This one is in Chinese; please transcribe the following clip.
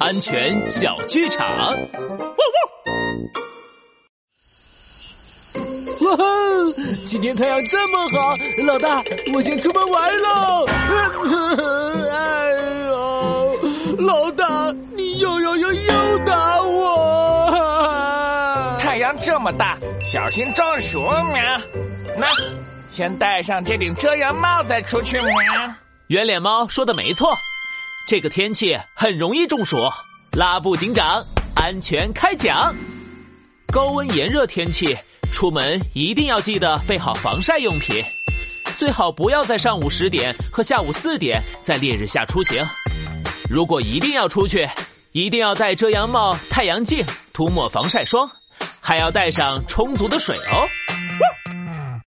安全小剧场。哇吼！今天太阳这么好，老大，我先出门玩喽。哎呦，老大，你又又又又打我！太阳这么大，小心中暑喵。那，先戴上这顶遮阳帽再出去喵。圆脸猫说的没错，这个天气很容易中暑。拉布警长，安全开讲。高温炎热天气。出门一定要记得备好防晒用品，最好不要在上午十点和下午四点在烈日下出行。如果一定要出去，一定要戴遮阳帽、太阳镜，涂抹防晒霜，还要带上充足的水哦。